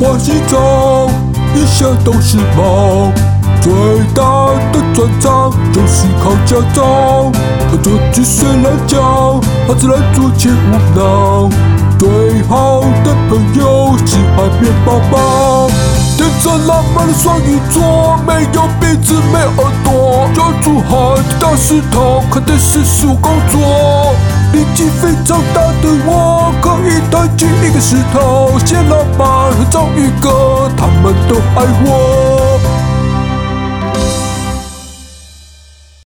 往西走，一切都是梦。最大的专长就是考驾照，他这句虽然讲，他自然做起无脑。最好的朋友是海绵宝宝，天真浪漫的双鱼座，没有鼻子没耳朵，抓住海底大石头，看电视是我工作。力气非常大的我，可以抬起一个石头，写浪一个，他们都爱我。